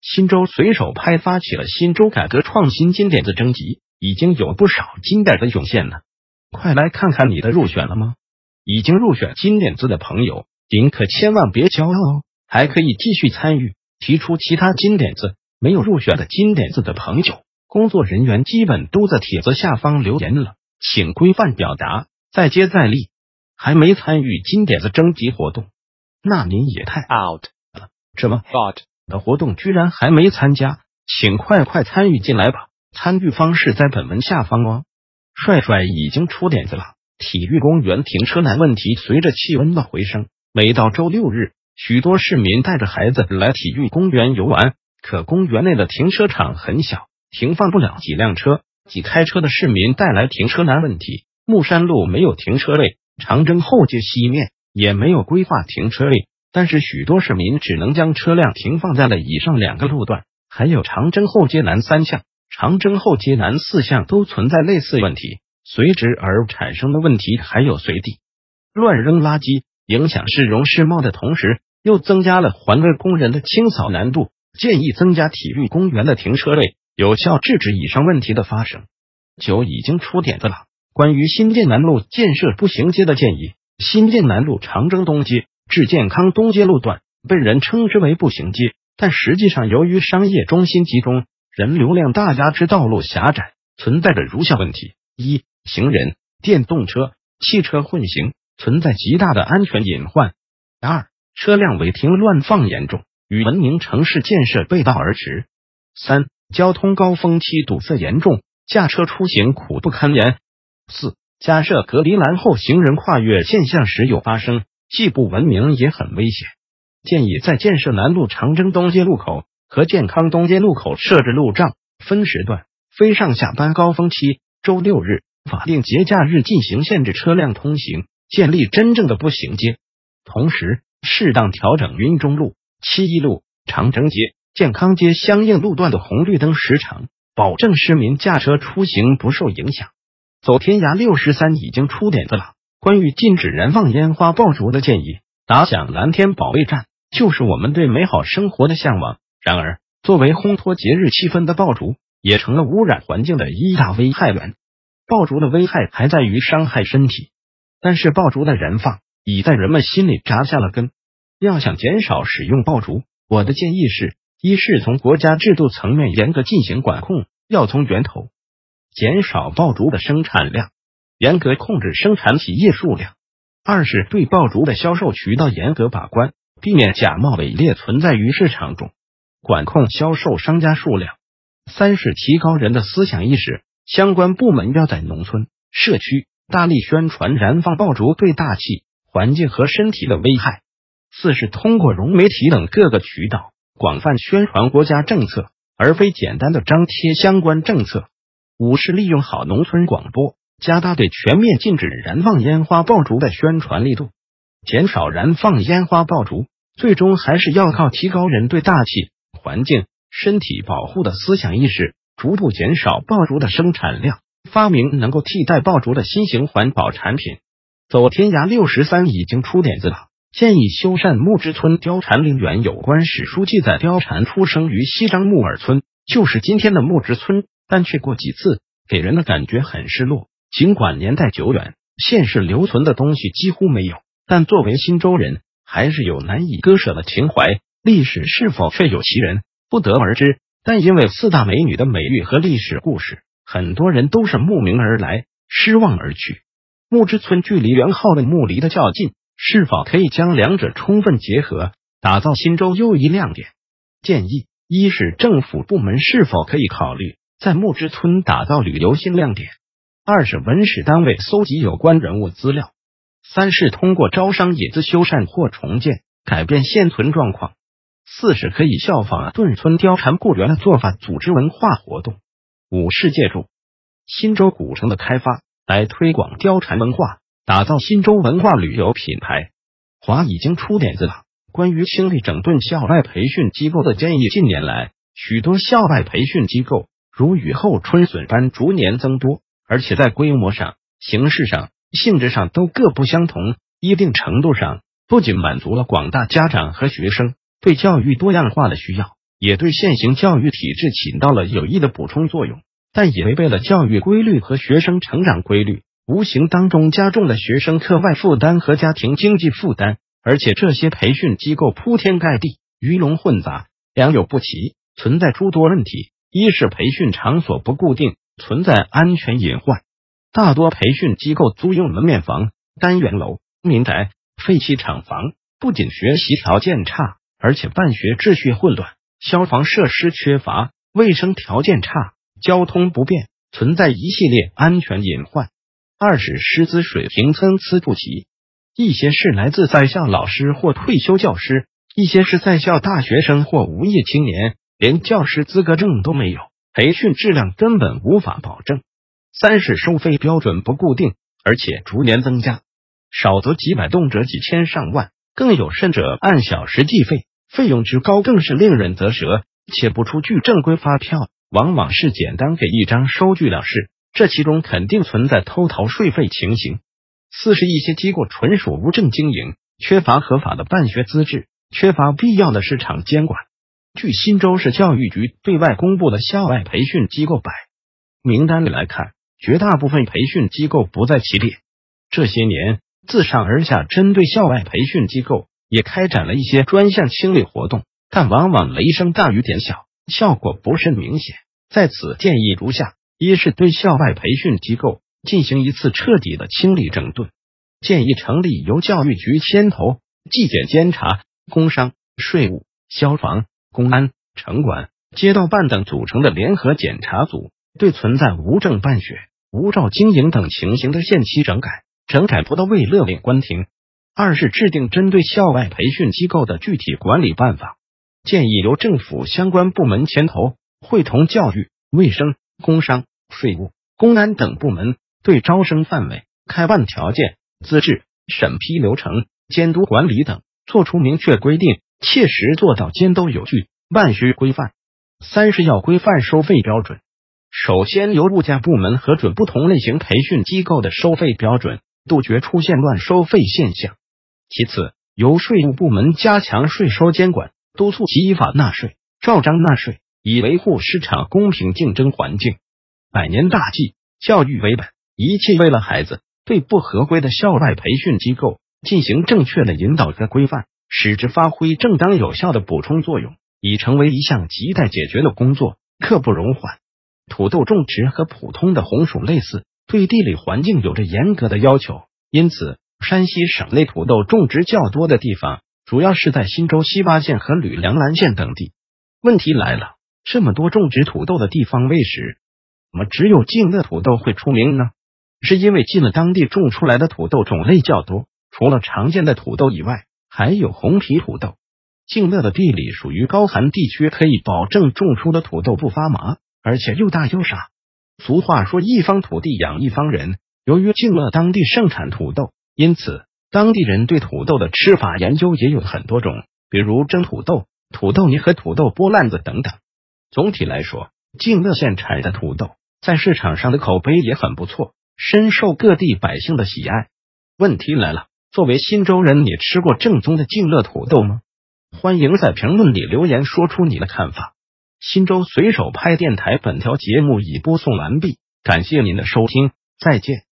新州随手拍发起了新州改革创新金点子征集，已经有不少金点子涌现了，快来看看你的入选了吗？已经入选金点子的朋友，您可千万别骄傲哦，还可以继续参与，提出其他金点子。没有入选的金点子的朋友，工作人员基本都在帖子下方留言了，请规范表达，再接再厉。还没参与金点子征集活动，那您也太 out 了，什么 out？的活动居然还没参加，请快快参与进来吧！参与方式在本文下方哦。帅帅已经出点子了，体育公园停车难问题随着气温的回升，每到周六日，许多市民带着孩子来体育公园游玩，可公园内的停车场很小，停放不了几辆车，几开车的市民带来停车难问题。木山路没有停车位，长征后街西面也没有规划停车位。但是许多市民只能将车辆停放在了以上两个路段，还有长征后街南三巷、长征后街南四巷都存在类似问题。随之而产生的问题还有随地乱扔垃圾，影响市容市貌的同时，又增加了环卫工人的清扫难度。建议增加体育公园的停车位，有效制止以上问题的发生。九已经出点子了，关于新建南路建设步行街的建议，新建南路长征东街。至健康东街路段被人称之为步行街，但实际上由于商业中心集中，人流量大，加之道路狭窄，存在着如下问题：一、行人、电动车、汽车混行，存在极大的安全隐患；二、车辆违停乱放严重，与文明城市建设背道而驰；三、交通高峰期堵塞严重，驾车出行苦不堪言；四、加设隔离栏后，行人跨越现象时有发生。既不文明也很危险，建议在建设南路长征东街路口和健康东街路口设置路障，分时段，非上下班高峰期、周六日、法定节假日进行限制车辆通行，建立真正的步行街。同时，适当调整云中路、七一路、长征街、健康街相应路段的红绿灯时长，保证市民驾车出行不受影响。走天涯六十三已经出点子了。关于禁止燃放烟花爆竹的建议，打响蓝天保卫战，就是我们对美好生活的向往。然而，作为烘托节日气氛的爆竹，也成了污染环境的一大危害源。爆竹的危害还在于伤害身体，但是爆竹的燃放已在人们心里扎下了根。要想减少使用爆竹，我的建议是：一是从国家制度层面严格进行管控，要从源头减少爆竹的生产量。严格控制生产企业数量；二是对爆竹的销售渠道严格把关，避免假冒伪劣存在于市场中，管控销售商家数量；三是提高人的思想意识，相关部门要在农村、社区大力宣传燃放爆竹对大气、环境和身体的危害；四是通过融媒体等各个渠道广泛宣传国家政策，而非简单的张贴相关政策；五是利用好农村广播。加大对全面禁止燃放烟花爆竹的宣传力度，减少燃放烟花爆竹，最终还是要靠提高人对大气、环境、身体保护的思想意识，逐步减少爆竹的生产量，发明能够替代爆竹的新型环保产品。走天涯六十三已经出点子了，建议修缮木之村貂蝉陵园有关史书记载，貂蝉出生于西张木耳村，就是今天的木之村，但去过几次，给人的感觉很失落。尽管年代久远，现世留存的东西几乎没有，但作为新州人，还是有难以割舍的情怀。历史是否确有其人，不得而知。但因为四大美女的美誉和历史故事，很多人都是慕名而来，失望而去。木之村距离元昊的墓离得较近，是否可以将两者充分结合，打造新州又一亮点？建议一是政府部门是否可以考虑在木之村打造旅游新亮点？二是文史单位搜集有关人物资料，三是通过招商引资修缮或重建改变现存状况，四是可以效仿顿村貂蝉故园的做法，组织文化活动。五是借助新州古城的开发来推广貂蝉文化，打造新州文化旅游品牌。华已经出点子了。关于清理整顿校外培训机构的建议，近年来许多校外培训机构如雨后春笋般逐年增多，而且在规模上、形式上、性质上都各不相同，一定程度上不仅满足了广大家长和学生对教育多样化的需要，也对现行教育体制起到了有益的补充作用，但也违背了教育规律和学生成长规律，无形当中加重了学生课外负担和家庭经济负担。而且这些培训机构铺天盖地，鱼龙混杂，良莠不齐，存在诸多问题。一是培训场所不固定，存在安全隐患。大多培训机构租用门面房、单元楼、民宅、废弃厂房，不仅学习条件差，而且办学秩序混乱，消防设施缺乏，卫生条件差，交通不便，存在一系列安全隐患。二是师资水平参差不齐。一些是来自在校老师或退休教师，一些是在校大学生或无业青年，连教师资格证都没有，培训质量根本无法保证。三是收费标准不固定，而且逐年增加，少则几百，动辄几千上万，更有甚者按小时计费，费用之高更是令人啧舌，且不出具正规发票，往往是简单给一张收据了事，这其中肯定存在偷逃税费情形。四是一些机构纯属无证经营，缺乏合法的办学资质，缺乏必要的市场监管。据新州市教育局对外公布的校外培训机构百名单里来看，绝大部分培训机构不在其列。这些年，自上而下针对校外培训机构也开展了一些专项清理活动，但往往雷声大雨点小，效果不甚明显。在此建议如下：一是对校外培训机构。进行一次彻底的清理整顿，建议成立由教育局牵头、纪检监察、工商、税务、消防、公安、城管、街道办等组成的联合检查组，对存在无证办学、无照经营等情形的限期整改，整改不到位勒令关停。二是制定针对校外培训机构的具体管理办法，建议由政府相关部门牵头，会同教育、卫生、工商、税务、公安等部门。对招生范围、开办条件、资质、审批流程、监督管理等作出明确规定，切实做到监督有据、办学规范。三是要规范收费标准，首先由物价部门核准不同类型培训机构的收费标准，杜绝出现乱收费现象。其次，由税务部门加强税收监管，督促其依法纳税、照章纳税，以维护市场公平竞争环境。百年大计，教育为本。一切为了孩子，对不合规的校外培训机构进行正确的引导和规范，使之发挥正当有效的补充作用，已成为一项亟待解决的工作，刻不容缓。土豆种植和普通的红薯类似，对地理环境有着严格的要求，因此山西省内土豆种植较多的地方，主要是在忻州西八县和吕梁岚县等地。问题来了，这么多种植土豆的地方，为什么只有静乐土豆会出名呢？是因为进了当地种出来的土豆种类较多，除了常见的土豆以外，还有红皮土豆。静乐的地理属于高寒地区，可以保证种出的土豆不发麻，而且又大又傻。俗话说一方土地养一方人，由于静乐当地盛产土豆，因此当地人对土豆的吃法研究也有很多种，比如蒸土豆、土豆泥和土豆剥烂子等等。总体来说，静乐县产的土豆在市场上的口碑也很不错。深受各地百姓的喜爱。问题来了，作为新州人，你吃过正宗的静乐土豆吗？欢迎在评论里留言，说出你的看法。新州随手拍电台本条节目已播送完毕，感谢您的收听，再见。